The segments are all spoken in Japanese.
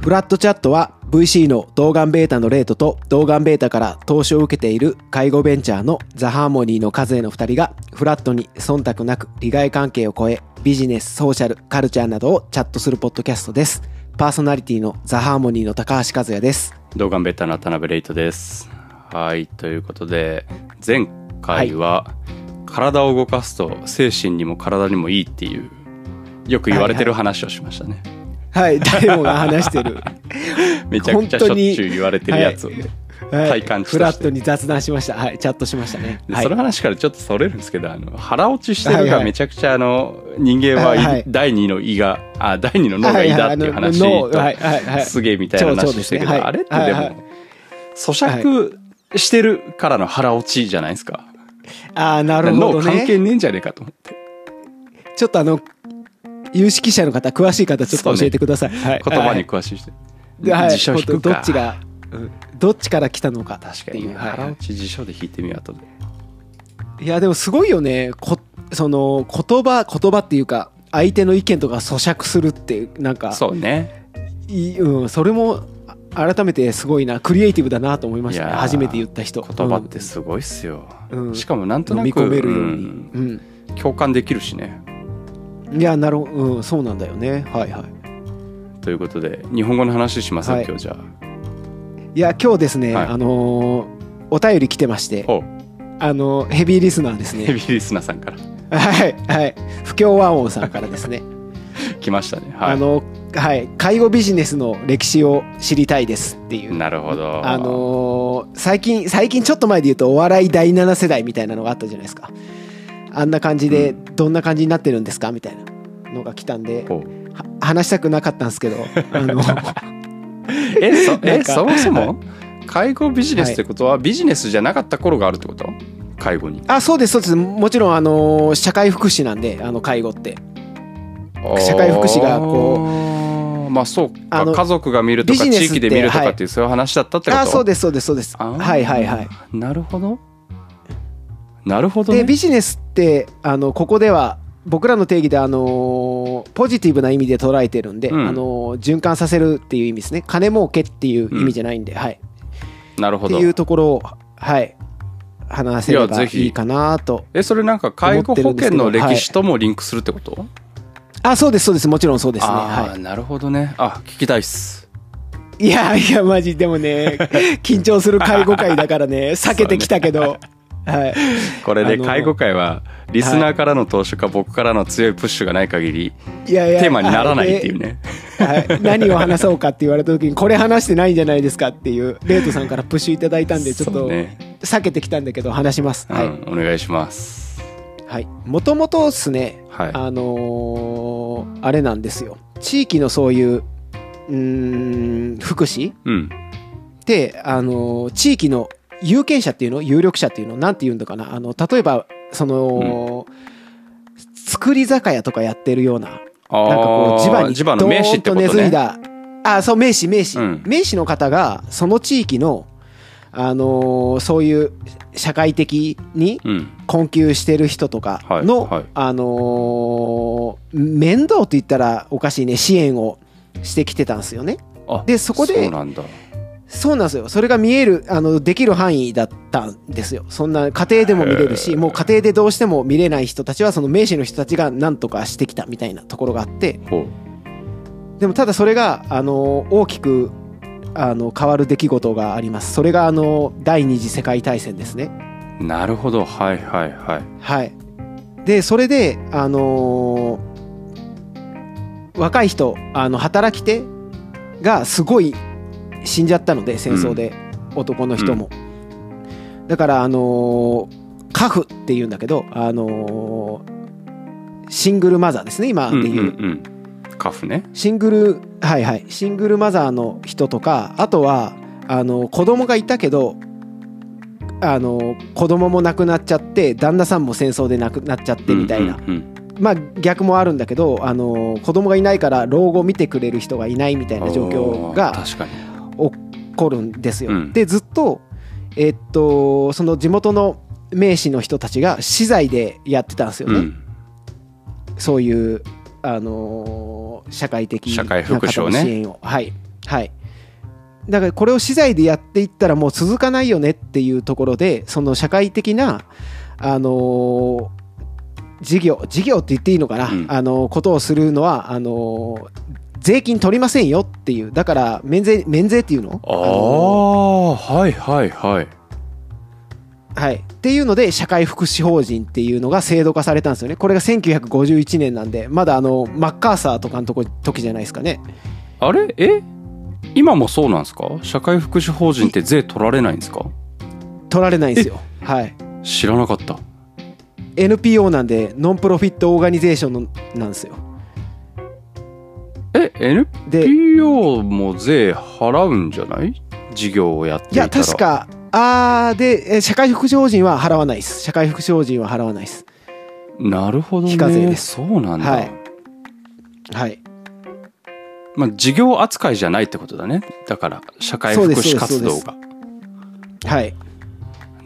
フラットチャットは VC の動眼ベータのレートと動眼ベータから投資を受けている介護ベンチャーのザ・ハーモニーの数への2人がフラットに忖度なく利害関係を超えビジネス、ソーシャル、カルチャーなどをチャットするポッドキャストです。パーソナリティのザ・ハーモニーの高橋和也です。動画ベタの田辺レイトです。はい、ということで、前回は、体を動かすと精神にも体にもいいっていう、よく言われてる話をしましたね。はい、誰もが話してる。めちゃくちゃしょっちゅう言われてるやつをね。はい体感フラットに雑談しました。はい、チャットしましたね。はいでその話からちょっとそれるんですけど、あの、腹落ちしてるはいはいがめちゃくちゃあの、人間ははいはい第二の胃が、あ、第二の脳が胃だっていう話はいはいはいはいはいと、すげえみたいな話してるけど、ねはいあれってではいはいも、咀嚼してるからの腹落ちじゃないですか？ああ、なるほど脳関ね。係ねえんじゃねえかと思って。ちょっとあの、有識者の方、詳しい方、ちょっと教えてください。はい言葉にはい詳しい人。ではい辞書引くか。どっちが、うんどっちから来たのか確かにね。っていう。はい腹落ち辞書で引いてみよう後で。いや、でもすごいよね。こその、言葉、言葉っていうか、相手の意見とか咀嚼するって、なんか、そうね。いいうん、それも、あ改めてすごいな、クリエイティブだなと思いましたね。初めて言った人。言葉ってすごいっすよ。うんしかもなんとなく、飲み込めるように。うんうん。共感できるしね。いや、なるうん、そうなんだよね。はいはい。ということで、日本語の話します、はい今日じゃあ。いや、今日ですね、はいあのーお便り来てまして。あの、ヘビーリスナーですね。ヘビーリスナーさんからはい、はい。不協和音さんからですね。来ましたね。はい。あの、はい。介護ビジネスの歴史を知りたいですっていう。なるほど。あのー最近、最近ちょっと前で言うと、お笑い第7世代みたいなのがあったじゃないですか。あんな感じで、どんな感じになってるんですかみたいなのが来たんで、話したくなかったんですけど、あの、え、そなえそもそも介護ビジネスってことは、ビジネスじゃなかった頃があるってこと？介護に。あ、そうです、そうです。もちろん、あのー社会福祉なんで、あの、介護って。社会福祉がこう。まあそうかあの家族が見るとか地域で見るとかっていうそういう話だったってこと？あ、そうです、そうです、そうです。はい、はい、はい。なるほどなるほどね。でビジネスってあのここでは僕らの定義であのポジティブな意味で捉えてるんで、うん。あの循環させるっていう意味ですね。金儲けっていう意味じゃないんで、はい。なるほど。っていうところをはい話せればいいいかなとえそれなんか介護保険の歴史ともリンクするってこと、あそうですそうです。もちろんそうですね。ああ、はなるほどね。あ聞きたいっす。いいやいやマジでもね 緊張する介護会だからね避けてきたけど、はい。これで介護会はリスナーからの投資か僕からの強いプッシュがない限りいやいやテーマにならないっていうね。はい、何を話そうかって言われた時にこれ話してないんじゃないですかっていうレイトさんからプッシュいただいたんでちょっと避けてきたんだけど話します。はい、うん、お願いします。はい、もともとですね、はい。あのーあれなんですよ。地域のそういううーん福祉うん。って、あのー地域の有権者っていうの有力者っていうのなんて言うんだかな。あの例えばその、作り酒屋とかやってるようななんかこう地場に地場の名と根付いね。だあそう名士名士、うん。名士の方がその地域のあのーそういう社会的にうん。困窮してる人とかはいの、はい。あのー面倒って言ったらおかしいね。支援をしてきてたんですよね。あでそこでそうなんですよ。それが見える、あの、できる範囲だったんですよ。そんな家庭でも見れるし、もう家庭でどうしても見れない人たちは、その名士の人たちが何とかしてきたみたいなところがあって、ほでもただそれが、あの、大きく、あの、変わる出来事があります。それが、あの、第二次世界大戦ですね。うなるほどはいはいはいはい。で、それで、あのー若い人、あの、働き手がすごい死んじゃったので、戦争で、男の人も。だから、あのーカフっていうんだけど、あのーシングルマザーですね、今でいう。うんカフね。シングル、はいはい、シングルマザーの人とか、あとは、あの、子供がいたけど、あの、子供も亡くなっちゃって、旦那さんも戦争で亡くなっちゃってみたいな。まあ逆もあるんだけど、あの、子供がいないから老後見てくれる人がいないみたいな状況が確かに起こるんですよ。うん。で、ずっと、えっと、その地元の名士の人たちが資材でやってたんですよね。うん。そういう、あのー社会的社会福祉をね。な方の支援を、はい、はい。だからこれを資材でやっていったらもう続かないよねっていうところでその社会的なあのー事業事業って言っていいのかな、うん。あのーことをするのはあのー税金取りませんよっていう。だから免税免税っていうの？ああはいはいはい。はい、っていうので社会福祉法人っていうのが制度化されたんですよね。これが1951年なんでまだあのマッカーサーとかのとこ時じゃないですかね。あれ？え？今もそうなんですか？社会福祉法人って税取られないんですか？取られないんですよ。はい。知らなかった。NPO なんでノンプロフィットオーガニゼーションのなんですよえで NPO も税払うんじゃない？事業をやっていいたら。や確かあーでえ社会福祉法人は払わないです。社会福祉法人は払わないです。なるほどね。非課税です。そうなんだ、はい。はい。まあ事業扱いじゃないってことだね。だから社会福祉活動が。はい。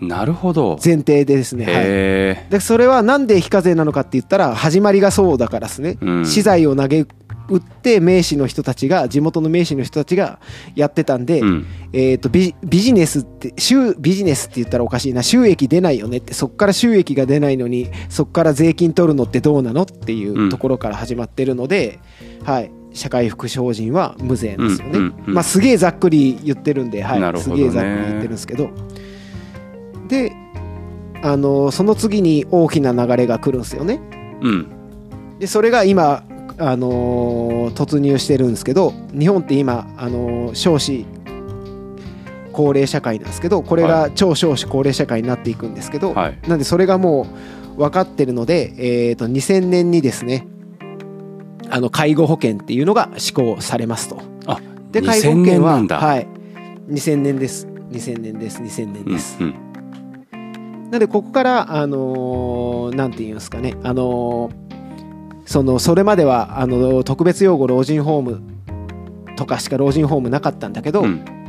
なるほど。前提でですね、はい、へえ、でそれはなんで非課税なのかって言ったら始まりがそうだからですね、うん。資材を投げ打って名士の人たちが地元の名士の人たちがやってたんで、うん。えー、とビビジネスって収ビジネスって言ったらおかしいな。収益出ないよねって。そこから収益が出ないのにそこから税金取るのってどうなのっていうところから始まってるので、はい、社会福祉法人は無税ですよね、うんうんうんまあ、すげえざっくり言ってるんで、はい、ね。げえざっくり言ってるんですけど。であのその次に大きな流れが来るんですよね。うん。でそれが今、あのー突入してるんですけど日本って今、あのー少子高齢社会なんですけどこれはが超少子高齢社会になっていくんですけど、はい。なんでそれがもう分かってるので、えー、と2000年にですねあの介護保険っていうのが施行されますと。あで介護保2000険ははい、2000年です。2000年です。2000年です。うんなのでここからあのーなんていうんですかね。あのーそのそれまではあの特別養護老人ホームとかしか老人ホームなかったんだけど、うん。うん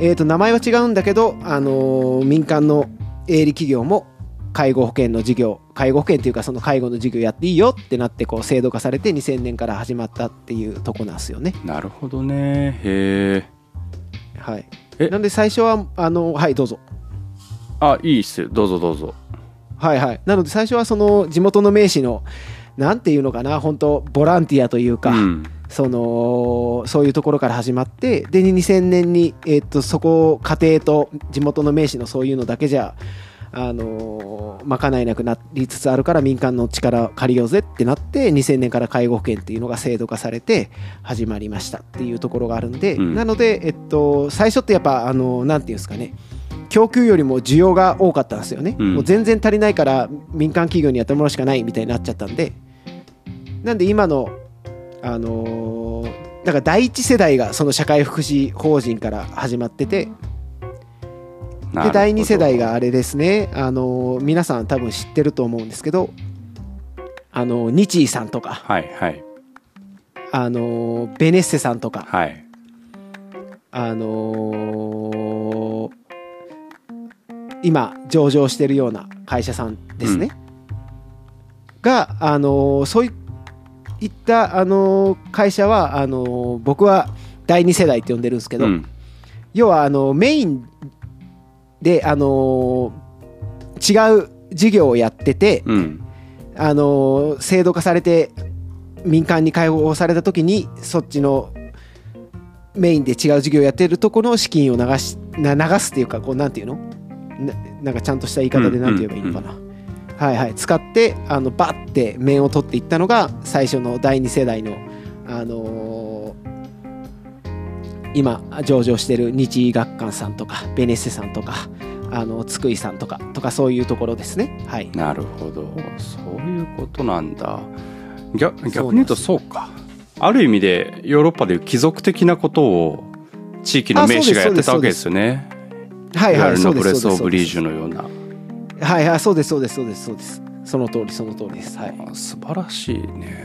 えー、と名前は違うんだけど、あのー民間の営利企業も介護保険の事業介護保険っていうかその介護の事業やっていいよってなってこう制度化されて2000年から始まったっていうとこなんですよね。なるほどね。へえ。はい、え？なんで最初はあのはいどうぞ。あいいっすよ。どうぞどうぞ。はいはい、なので最初はその地元の名士のなんていうのかな本当ボランティアというか、うん。そのそういうところから始まってで2000年に、えー、とそこを家庭と地元の名士のそういうのだけじゃあのー賄えなくなりつつあるから民間の力を借りようぜってなって2000年から介護保険っていうのが制度化されて始まりましたっていうところがあるんで、うん。なので、えっと、最初ってやっぱあのなんていうんですかね供給よりも需要が多かったんですよね、うん。もう全然足りないから民間企業にやってもらうしかないみたいになっちゃったんでなんで今のあのーだから第一世代がその社会福祉法人から始まっててで第二世代があれですね、あのー皆さん多分知ってると思うんですけどあのー日医さんとか、はいはい。あのーベネッセさんとか、はい。あのー今上場してるような会社さんですね、が、あのーそういった、あのー会社はあのー僕は第二世代って呼んでるんですけど、うん。要はあのメインで、あのー違う事業をやってて、うん。あのー制度化されて民間に開放された時にそっちのメインで違う事業をやってるところの資金を流しな流すっていうかこうなんていうの？ななんかちゃんとした言い方でなんて言えばいいのかな、はいはい。使ってあのバッて面を取っていったのが最初の第二世代のあのー今上場してる日医学館さんとかベネッセさんとかあの津久井さんとかとかそういうところですね。はい。なるほど。そういうことなんだ。逆逆に言うとそうか。ある意味でヨーロッパでいう貴族的なことを地域の名士がやってたわけですよね。はいはい。ブレス・オブ・リージュのようなはいはいそうですそうですそうですそうです。その通りその通りです。はい。あ素晴らしいね。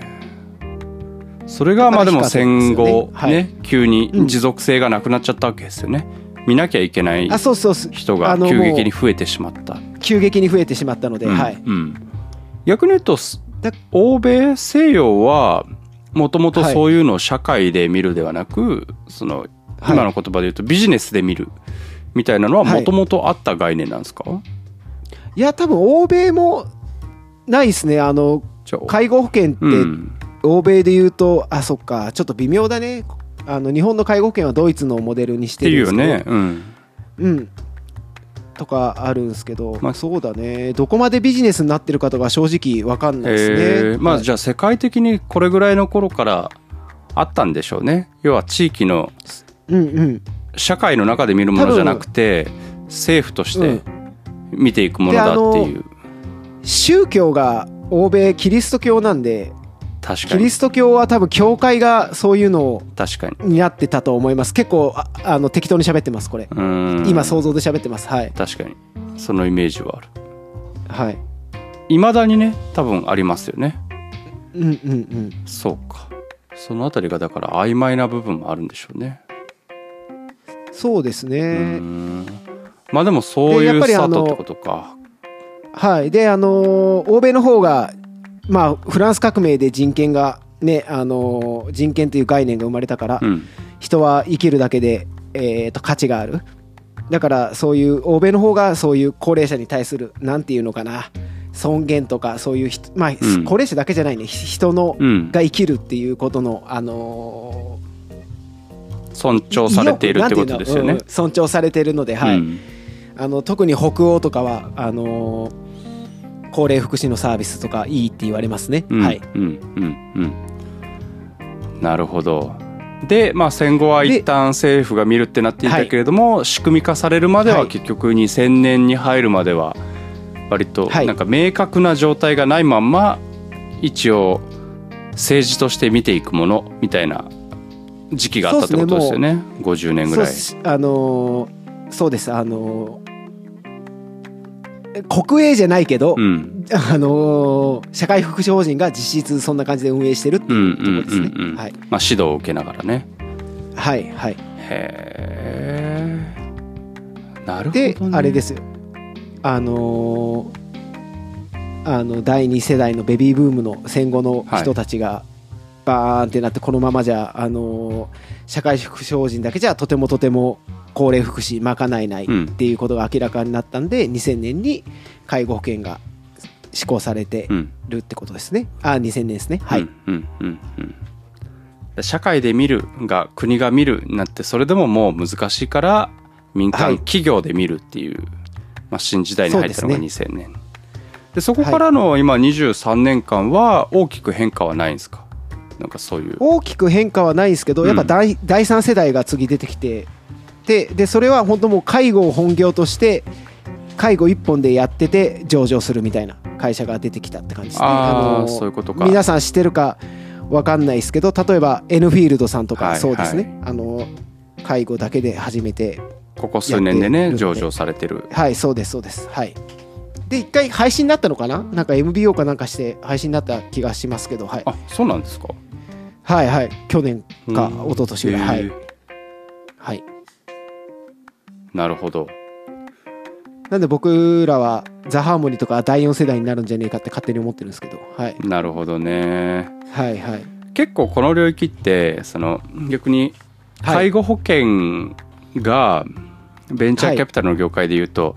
それがまあでも戦後はい。ね急に持続性がなくなっちゃったわけですよね。見なきゃいけないあそうそうそう。人が急激にも増えてしまった。う急激に増えてしまったので、うん。はい。うん。逆に言うと欧米西洋はもともとそういうのを社会で見るではなく、そのはい。今の言葉で言うとビジネスで見るみたいなのははい。もともとあった概念なんですか、いや多分欧米もないですね。あの介護保険ってうん。欧米で言うと、あそっか。ちょっと微妙だね。あの日本の介護保険はドイツのモデルにしってるんですけど。よね、うん、うん。とかあるんですけど、まあそうだね。どこまでビジネスになってるかとか正直わかんないですね、えー。まあはい。じゃあ世界的にこれぐらいの頃からあったんでしょうね。要は地域のうんうん。社会の中で見るものじゃなくて政府としうん。て見ていくものだっていう、宗教が欧米キリスト教なんで確かに。キリスト教は多分教会がそういうのを確かに。になってたと思います。結構ああの適当に喋ってますこれ。今想像で喋ってます。はい。確かに。そのイメージはある。はい。いまだにね多分ありますよね。うんうんうん。そうか。そのあたりがだから曖昧な部分もあるんでしょうね。そうですね。んまあでもそういうスタートってことか。はい。であのー欧米の方がまあフランス革命で人権がねあのー人権という概念が生まれたから、うん。人は生きるだけで、えー、と価値がある。だからそういう欧米の方がそういう高齢者に対するなんていうのかな尊厳とかそういう人まあ、うん。高齢者だけじゃないね。ひ人の、うん。が生きるっていうことのあの尊ー重されているってことですよね。尊重されてるので、はい。うんあの特に北欧とかはあのー高齢福祉のサービスとかいいって言われますね、うんはい。うんうんうん。なるほど。で、まあ、戦後は一旦政府が見るってなっていたけれども、仕組み化されるまでははい。結局2000年に入るまでは割とはい。なんか明確な状態がないまんま一応政治として見ていくものみたいな時期があったってことですよね。50年ぐらい。あのーそうです。あのー国営じゃないけど、うんあのー社会福祉法人が実質そんな感じで運営してるってうんいうところですね。まあ、指導を受けながらね。はい、はい。へえ。なるほど、でね。、あれですよ。あのーあの第2世代のベビーブームの戦後の人たちがバーンってなってこのままじゃ、あのー社会福祉法人だけじゃとてもとても高齢福祉賄えないうんっていうことが明らかになったんで2000年に介護保険が施行されてうん。るってことですね。あ2000年ですね。はい。うんうんうんうん。社会で見るが国が見るになってそれでももう難しいから民間はい企業で見るっていう、まあ、新時代に入ったのがそう2000年でそこからの今23年間は大きく変化はないんですか？なんかそういう。大きく変化はないんですけど、うん。やっぱ第第3世代が次出てきてででそれは本当もう介護を本業として介護一本でやってて上場するみたいな会社が出てきたって感じですね。あーのそういうことか。皆さん知ってるかわかんないですけど例えば N フィールドさんとはいかそうですね、あの介護だけで始めてここ数年でね上場されてる。はいそうですそうです。はいで一回配信になったのかな？なんか MBO かなんかして配信になった気がしますけどはい。あそうなんですか？はいはい。去年かうん。一昨年ぐらい、はい。はい。なるほど。なんで僕らはザ・ハーモニーとか第4世代になるんじゃねえかって勝手に思ってるんですけど、はい、なるほどね。はいはい。結構この領域ってその逆にはい。介護保険がベンチャーキャピタルの業界でいうと、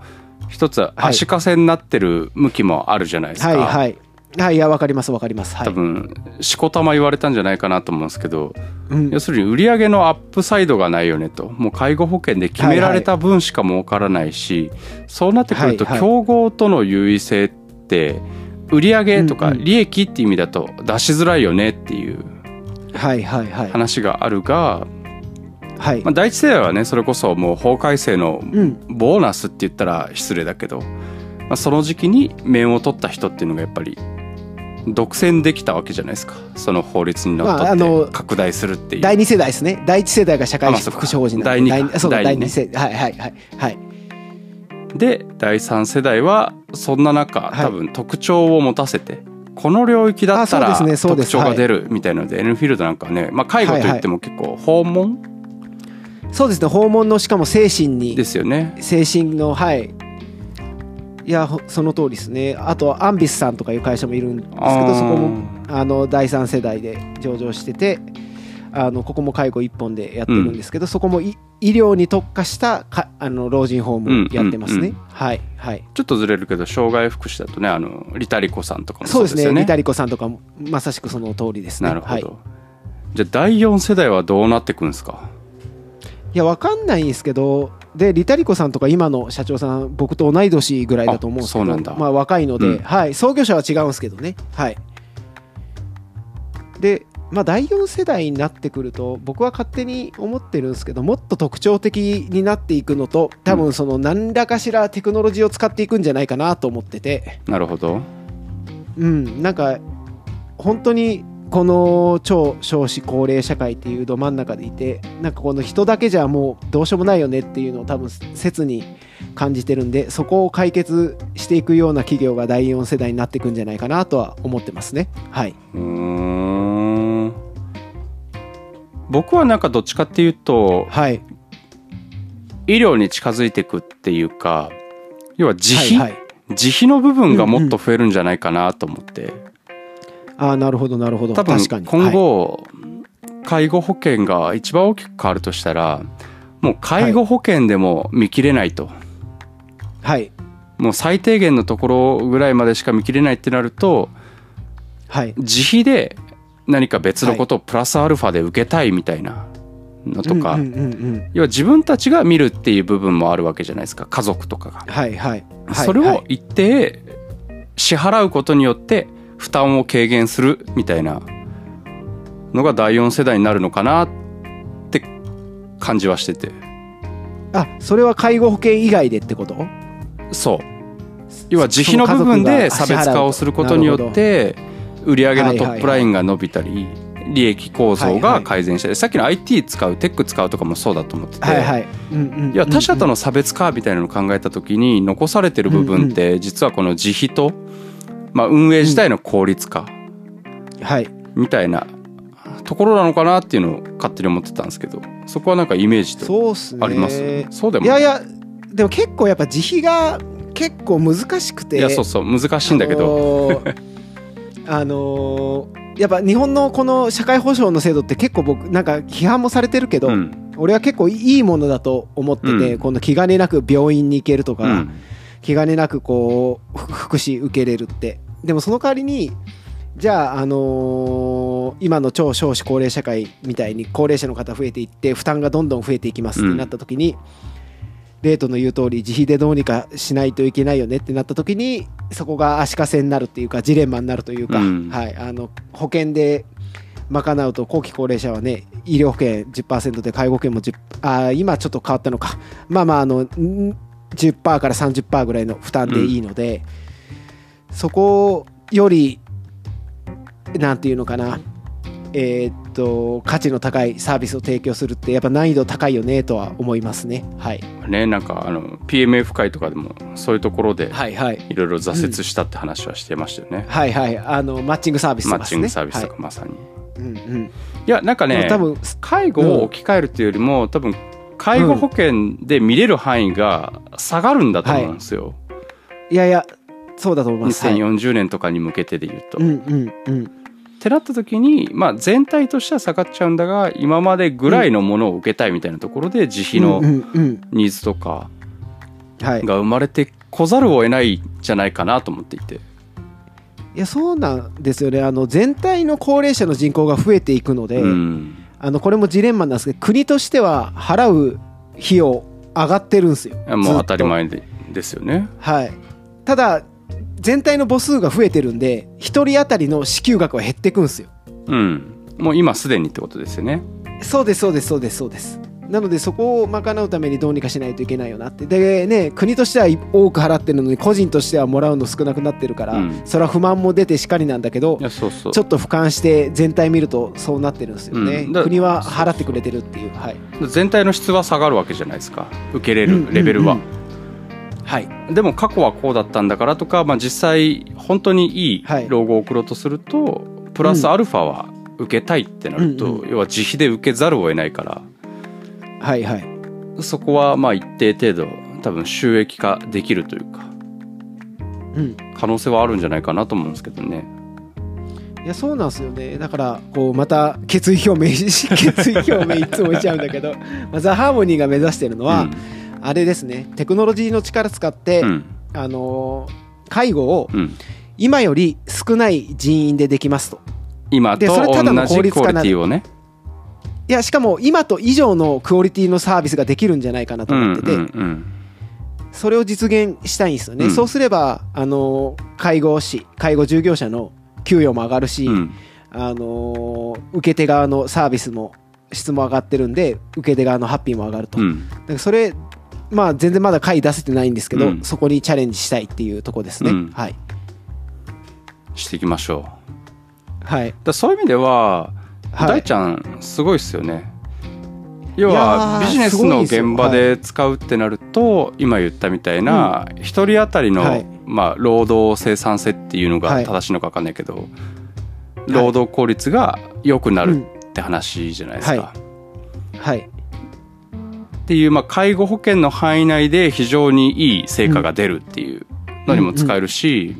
一つ足かせになってる向きもあるじゃないですか、はいはい。はいいやわかりますわかります。はい。多分しこたま言われたんじゃないかなと思うんですけどうん。要するに売上のアップサイドがないよねと。もう介護保険で決められた分しか儲からないし、そうなってくるとはいはい。競合との優位性って売上とか利益って意味だと出しづらいよねっていうはいはいはい。話があるが、はい。まあ、第一世代はねそれこそもう法改正のうん。ボーナスって言ったら失礼だけど、まあ、その時期に面を取った人っていうのがやっぱり独占できたわけじゃないですか。その法律にのっとって拡大するっていう。第2世代ですね。第1世代が社会福祉法人なんで第二そうだ第第二ね2世代はいはいはい。はい。で第3世代はそんな中はい。多分特徴を持たせて、この領域だったら特徴が出るみたいなので、エルフィールドなんかね、まあ、介護といっても結構訪問そうですね。訪問のしかも精神に。ですよね。精神のはい。いやほその通りですね。あとアンビスさんとかいう会社もいるんですけどそこもあの第3世代で上場しててあのここも介護一本でやってるんですけど、そこもい医療に特化したかあの老人ホームやってますね、うんうんはいはい。ちょっとずれるけど障害福祉だとねあのリタリコさんとかもそそううですよね。ね。リタリコさんとかもまさしくその通りですね。なるほど、はい、じゃあ第4世代はどうなってくんですか？いやわかんないんですけどでリタリコさんとか今の社長さん僕と同い年ぐらいだと思うんですけどあそうなんだ。まあ、若いので、うん。はい、創業者は違うんですけどね。はい。でまあ第4世代になってくると僕は勝手に思ってるんですけどもっと特徴的になっていくのと多分その何らかしらテクノロジーを使っていくんじゃないかなと思ってて。なるほど。うんなんか本当にこの超少子高齢社会っていうど真ん中でいてなんかこの人だけじゃもうどうしようもないよねっていうのを多分切に感じてるんでそこを解決していくような企業が第4世代になっていくんじゃないかなとは思ってますね。はい。うーん。僕はなんかどっちかっていうとはい。医療に近づいていくっていうか要は自費、はいはい。自費の部分がもっと増えるんじゃないかなと思って、ああなるほどなるほど。多分確かに。今後、介護保険が一番大きく変わるとしたらもう介護保険でも見切れないと、はい、はいもう最低限のところぐらいまでしか見切れないってなるとはい。自費で何か別のことをプラスアルファで受けたいみたいなのとか、要は自分たちが見るっていう部分もあるわけじゃないですか家族とかが。はいはい。はいそれはい。を一定支払うことによって負担を軽減するみたいなのが第4世代になるのかなって感じはしてて。あそれは介護保険以外でってこと？そう。要は自費の部分で差別化をすることによって売上のトップラインが伸びたり利益構造が改善したりさっきの IT 使うテック使うとかもそうだと思ってて。はいは他社との差別化みたいなのを考えた時に残されてる部分って実はこの自費と、まあ、運営自体の効率化はい。みたいなところなのかなっていうのを勝手に思ってたんですけどそこはなんかイメージとあります？そうでもいやいやでも結構やっぱ自費が結構難しくて。いやそうそう難しいんだけど、あのー あのーやっぱ日本のこの社会保障の制度って結構僕なんか批判もされてるけど、うん。俺は結構いいものだと思ってて、うん。この気兼ねなく病院に行けるとか、うん。気兼ねなくこうふ福祉受けれるってでもその代わりにじゃあ、あのー今の超少子高齢社会みたいに高齢者の方増えていって負担がどんどん増えていきますってなった時に、レートの言う通り自費でどうにかしないといけないよねってなった時にそこが足かせになるっていうかジレンマになるというか、うん。はい、あの保険で賄うと後期高齢者はね医療保険10%で介護保険も10あー今ちょっと変わったのか。まあまああのん10%から30%ぐらいの負担でいいので、そこよりなんていうのかな。えーっと価値の高いサービスを提供するってやっぱ難易度高いよねとは思いますね。はい。ねなんかあの PMF 会とかでもそういうところではいはい。いろいろ挫折したって話はしてましたよね、はいはい。あのマッチングサービスマッチングサービスとかはい。まさに、い、うんうん。やなんかね多分介護を置き換えるっていうよりも、多分介護保険で見れる範囲が下がるんだと思うんですよ、いやいやそうだと思います。はい2040年とかに向けてで言うと。うんうんうん。ってなった時に、まあ、全体としては下がっちゃうんだが今までぐらいのものを受けたいみたいなところで自費のニーズとかはい。が生まれてこざるを得ないんじゃないかなと思っていて。いやそうなんですよね。あの全体の高齢者の人口が増えていくので、うん。あのこれもジレンマなんですけど国としては払う費用上がってるんですよ。もう当たり前でですよね。はい。ただ全体の母数が増えてるんで1人当たりの支給額は減っていくんですよ。うん。もう今すでにってことですよね。そうですそうですそうですそうです。なのでそこを賄うためにどうにかしないといけないよなって。でね国としては多く払ってるのに個人としてはもらうの少なくなってるから、うん。それは不満も出てしかりなんだけどいやそうそう。ちょっと俯瞰して全体見るとそうなってるんですよね、うん。だ国は払ってくれてるっていうはい、全体の質は下がるわけじゃないですか。受けれうんるレベルは。うん。うんはい。でも過去はこうだったんだからとか、まあ、実際本当にいいはい。老後を送ろうとすると、プラスアルファは受けたいってなると、うんう要は自費で受けざるを得ないから。はいはい。そこはまあ一定程度多分収益化できるというかうん。可能性はあるんじゃないかなと思うんですけどね。いいやそうなんですよね。だからこうまた決意表明し 決意表明いつも言っちゃうんだけど、まあ、ザ・ハーモニーが目指してるのは、あれですね。テクノロジーの力使って、うん。あのー介護をうん。今より少ない人員でできますと。今とでそれただの同じクオリティをね。いやしかも今と以上のクオリティのサービスができるんじゃないかなと思ってて、うんうんそれを実現したいんですよね、うん。そうすればあのー介護士介護従業者の給与も上がるし、うん。うんあのー受け手側のサービスも質も上がってるんで受け手側のハッピーも上がると、うん。だからそれまあ全然まだ回出せてないんですけど、うん。そこにチャレンジしたいっていうところですね、うん。はい。していきましょう。はい。だそういう意味では、はい。大ちゃんすごいっすよね。要はビジネスの現場で使うってなると、今言ったみたいな一、人当たりの、はい。まあ、労働生産性っていうのがはい。正しいのか分かんないけど、労働効率が良くなるって話じゃないですか。はいっていう、まあ、介護保険の範囲内で非常にいい成果が出るっていうのにも使えるし、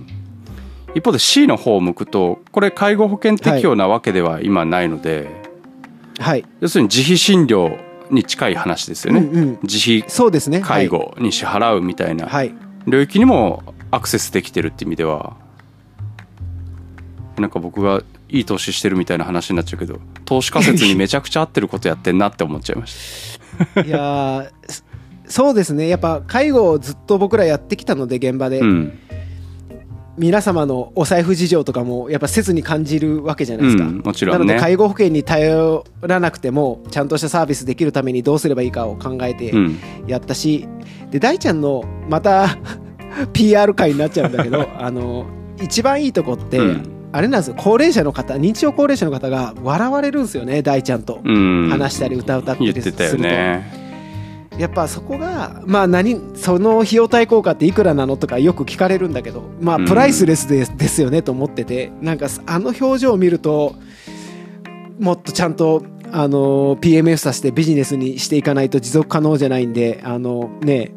一方で C の方を向くとこれ介護保険適用なわけでは今ないので、はい、要するに自費診療に近い話ですよね、うんうん。自費そうですね。介護に支払うみたいなはい、領域にもアクセスできてるって意味ではなんか僕がいい投資してるみたいな話になっちゃうけど投資仮説にめちゃくちゃ合ってることやってんなって思っちゃいましいやーそそうですね。やっぱ介護をずっと僕らやってきたので現場で、た。うん。皆様のお財布事情とかもやっぱ切に感じるわけじゃないですか、うんもちろなんのでね介護保険に頼らなくてもちゃんとしたサービスできるためにどうすればいいかを考えてうん。やったし、で大ちゃんのまた PR 会になっちゃうんだけど あの一番いいとこって、うんあれなんですよ。高齢者の方認知症高齢者の方が笑われるんですよね大ちゃんと、うん。話したり歌歌ったり言ってたよね。やっぱそこがまあ何その費用対効果っていくらなのとかよく聞かれるんだけどまあうん。プライスレスでですよねと思っててなんかあの表情を見るともっとちゃんとあの PMF させてビジネスにしていかないと持続可能じゃないんであのね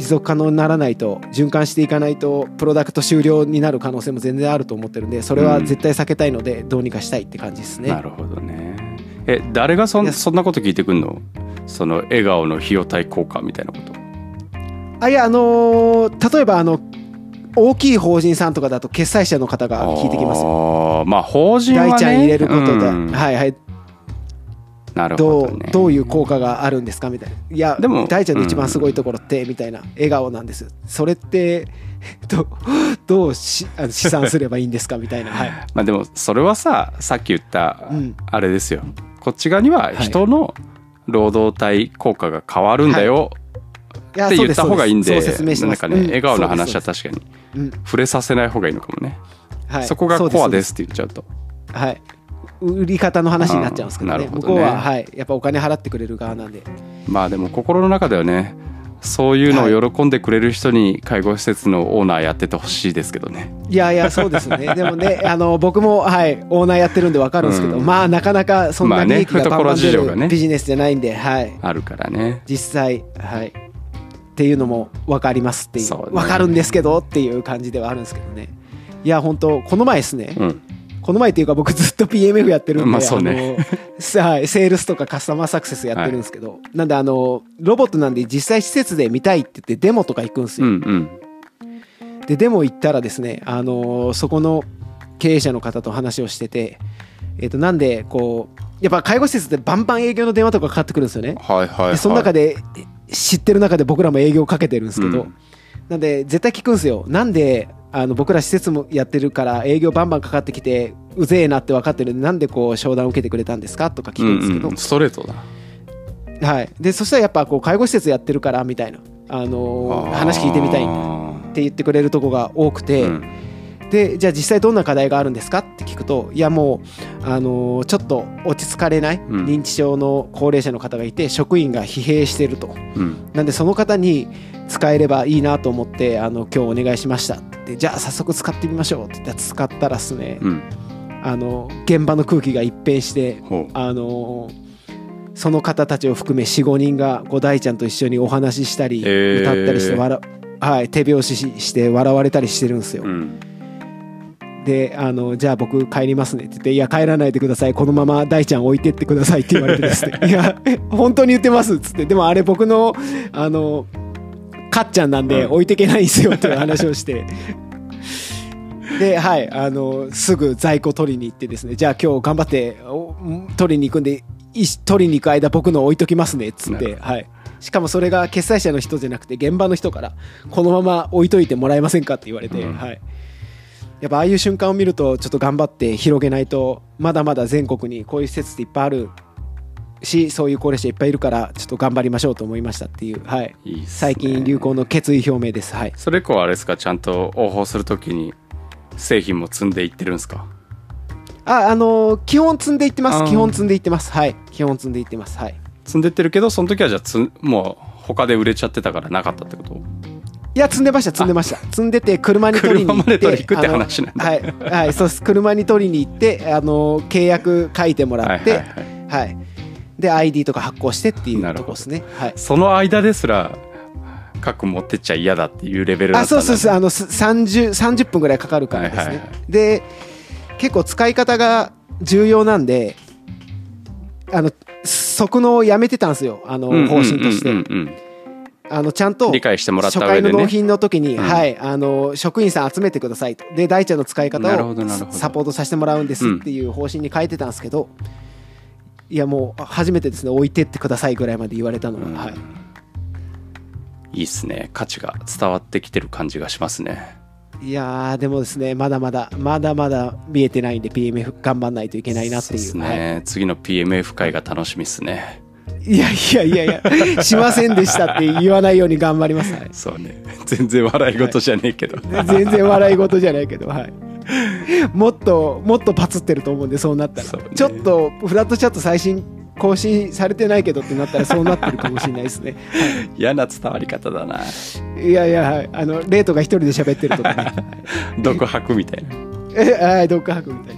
持続可能にならないと循環していかないとプロダクト終了になる可能性も全然あると思ってるんでそれは絶対避けたいのでどうにかしたいって感じですね。なるほどねえ誰がそんそんなこと聞いてくんの？その笑顔の費用対効果みたいなこと。あいやあのー例えばあの大きい法人さんとかだと決済者の方が聞いてきますよ。あーまあ法人はね。大ちゃん入れることで、うん。はいはいなるどうほどね。どういう効果があるんですか？みたいな。いやでも大ちゃんの一番すごいところって、みたいな笑顔なんです。それってどどうしあの試算すればいいんですか？みたいな。はい、まあでもそれはささっき言ったうん。あれですよ。こっち側には人の労働体効果が変わるんだよい。やって言った方がいいんでそうです。そう説明してなんますうん。かね笑顔の話は確かに。うん。触れさせない方がいいのかもね。はい。そこがコアですすって言っちゃうと。はい売り方の話になっちゃうんですけどね。ね向こうは、はい、やっぱお金払ってくれる側なんで。まあでも心の中ではねそういうのを喜んでくれる人に介護施設のオーナーやっててほしいですけどね。いやいやそうですね。でもねあの僕もはいオーナーやってるんで分かるんですけど、うん。まあなかなかそんな利益がバンバビジネスじゃないんで、はい。あるからね。実際はい。っていうのも分かりますっていう。そうね。分かるんですけどっていう感じではあるんですけどね。いや本当この前ですね、うんこの前っていうか僕ずっと PMF やってるんで、まあね。あのさ はいセールスとかカスタマーサクセスやってるんですけど、なんであのロボットなんで実際施設で見たいって言ってデモとか行くんですよ、うんうん。でデモ行ったらですね、あのそこの経営者の方と話をしてて、えっとなんでこうやっぱ介護施設でバンバン営業の電話とかかかってくるんですよね。はいはいはい。でその中で知ってる中で僕らも営業かけてるんですけど、うん。なんで絶対聞くんですよ。なんであの僕ら施設もやってるから営業バンバンかかってきてうぜえなって分かってるんでなんでこう商談を受けてくれたんですかとか聞くんですけど、うんうん、ストレートだ。はい、でそしたらやっぱこう介護施設やってるからみたいな、あのー話聞いてみたいって言ってくれるとこが多くて、ーうん。でじゃあ実際どんな課題があるんですかって聞くといやもう、あのーちょっと落ち着かれないうん。認知症の高齢者の方がいて職員が疲弊してると。うん。なんでその方に使えればいいなと思ってあの今日お願いしましたってじゃあ早速使ってみましょうって言って使ったらですね、うん。あの現場の空気が一変してあのーその方たちを含め45人が五大ちゃんと一緒にお話ししたり、えー。歌ったりして笑はい、手拍子しして笑われたりしてるんですよ、うん。であのじゃあ僕帰りますねって言って「いや帰らないでください。このまま大ちゃん置いてってください」って言われてですね「いや本当に言ってます」っつって。でもあれ僕のあのかっちゃんなんでうん置いていけないんですよっていう話をして。ではいあのすぐ在庫取りに行ってですねじゃあ今日頑張ってお取りに行くんでい取りに行く間僕の置いときますねっつってはい。しかもそれが決済者の人じゃなくて現場の人からこのまま置いといてもらえませんかって言われて、うん。はい。やっぱああいう瞬間を見るとちょっと頑張って広げないとまだまだ全国にこういう施設っていっぱいあるしそういう高齢者いっぱいいるからちょっと頑張りましょうと思いましたっていう、はい、いいね。最近流行の決意表明です。はい。それ以降はあれですか？ちゃんと応報するときに製品も積んでいってるんですか？ああのー基本積んでいってます。基本積んでいってます。はい。基本積んでいってます。はい。積んでってるけどその時はじゃあつんもう他で売れちゃってたからなかったってこと？いや積んでました積んでました。積んでて車に取りに行ってはい、はい、そうです。車に取りに行ってあの契約書いてもらってはいはいはい。はいで ID とか発行してっていうとこですね。はい。その間ですら各持ってっちゃ嫌だっていうレベルだあったんだ、ね、そうそうそう。あのす 30, 30分ぐらいかかるからですね、はいはいはい。で結構使い方が重要なんであの即納をやめてたんですよ。あの方針として、うんあのちゃんと理解してもらった初回上でね。の納品の時に、うん。はい。あの職員さん集めてくださいと。で大ちゃんの使い方をサポートさせてもらうんですっていう方針に変えてたんですけど、いやもう初めてですね置いてってくださいぐらいまで言われたのが、うん。はいいいっすね。価値が伝わってきてる感じがしますね。いやーでもですねまだまだまだまだ見えてないんで PMF 頑張んないといけないなっていう。そうっすはい。ね、次の PMF 会が楽しみっすね。いやいやいやいやしませんでしたって言わないように頑張ります、はい、そうね。全然笑い事じゃねえけど、全然笑い事じゃないけど、はい、もっともっとパツってると思うんでそうなったら、ね。ちょっとフラットチャット最新更新されてないけどってなったらそうなってるかもしれないですね。嫌な伝わり方だな。いやいや、はい、あのレイトが一人で喋ってるとかね。独白みたいな。えはいドッグハグみたい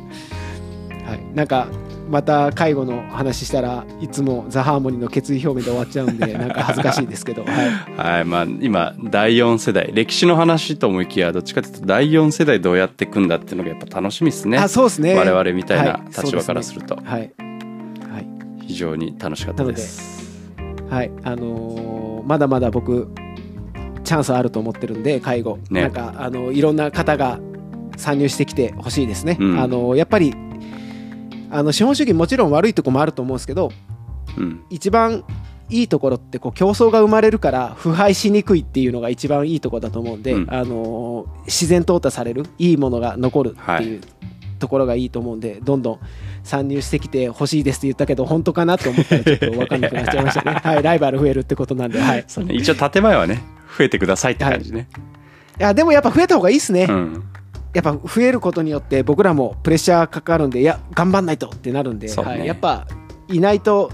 な、はい、なんかまた介護の話したらいつもザ・ハーモニーの決意表明で終わっちゃうんで なんか恥ずかしいですけど、はい、はい、まあ今第4世代歴史の話と思いきやどっちかというと第4世代どうやっていくんだっていうのがやっぱ楽しみですね。あそうですね。我々みたいなはい。立場からすると。はい、はい。非常に楽しかったです。はい、あのーまだまだ僕チャンスあると思ってるんで介護、ね。なんかあのいろんな方が参入してきてほしいですね、うん。あのやっぱりあの資本主義もちろん悪いとこもあると思うんですけどうん、一番いいところってこう競争が生まれるから腐敗しにくいっていうのが一番いいところだと思うんで、うん。あのー自然淘汰されるいいものが残るってはい。いうところがいいと思うんで、どんどん参入してきてほしいですって言ったけど本当かなと思ったらちょっと分かんなくなっちゃいましたね、はい、ライバル増えるってことなんで、はい、一応建前はね増えてくださいって感じね。い。やでもやっぱ増えた方がいいですね、うん、やっぱ増えることによって僕らもプレッシャーかかるんでいや頑張んないとってなるんで、ねはい、やっぱいないと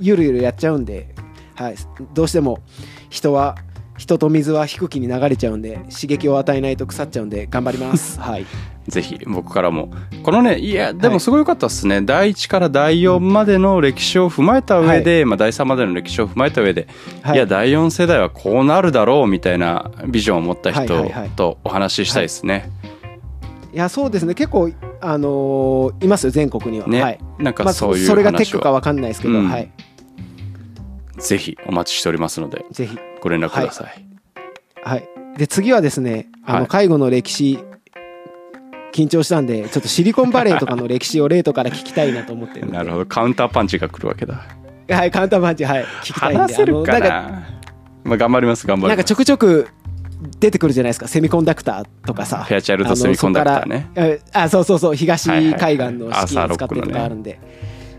ゆるゆるやっちゃうんで、はい、どうしても人は人と水は低気に流れちゃうんで刺激を与えないと腐っちゃうんで頑張ります。はい、ぜひ僕からも。このねいやでもすごい良かったですね、第1から第4までの歴史を踏まえた上で、まあ、第3までの歴史を踏まえた上で、はい。い、や第4世代はこうなるだろうみたいなビジョンを持った人はいはいはい。とお話ししたいですね。い。やそうですね。結構、あのーいますよ全国には。ね、はい。なんまあ、かそういうそれがテックかわかんないですけど、うん。はい、ぜひお待ちしておりますのでぜひ。ご連絡ください。はい、で次はですねあはい。の介護の歴史、緊張したんでちょっとシリコンバレーとかの歴史をレートから聞きたいなと思ってるなるほど。カウンターパンチが来るわけだ。はいカウンターパンチはい。聞きたいんで。話せるかな？んかなまあ頑張ります頑張ります。なんかちょくちょく出てくるじゃないですか。セミコンダクターとかさ。フェアチャイルドセミコンダクターね。あのそうそうそう。東はいはい海岸の資金を使ってとかあるんで、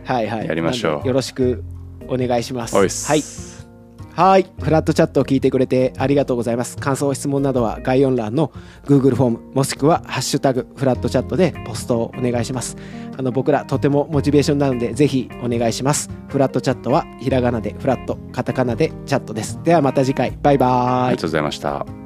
はいはい。やりましょう。よろしくお願いします。はいはい。フラットチャットを聞いてくれてありがとうございます。感想、質問などは概要欄の Google フォーム、もしくはハッシュタグフラットチャットでポストをお願いします。あの僕らとてもモチベーションなのでぜひお願いします。フラットチャットはひらがなでフラット、カタカナでチャットです。ではまた次回。バイバーイありがとう。ございました。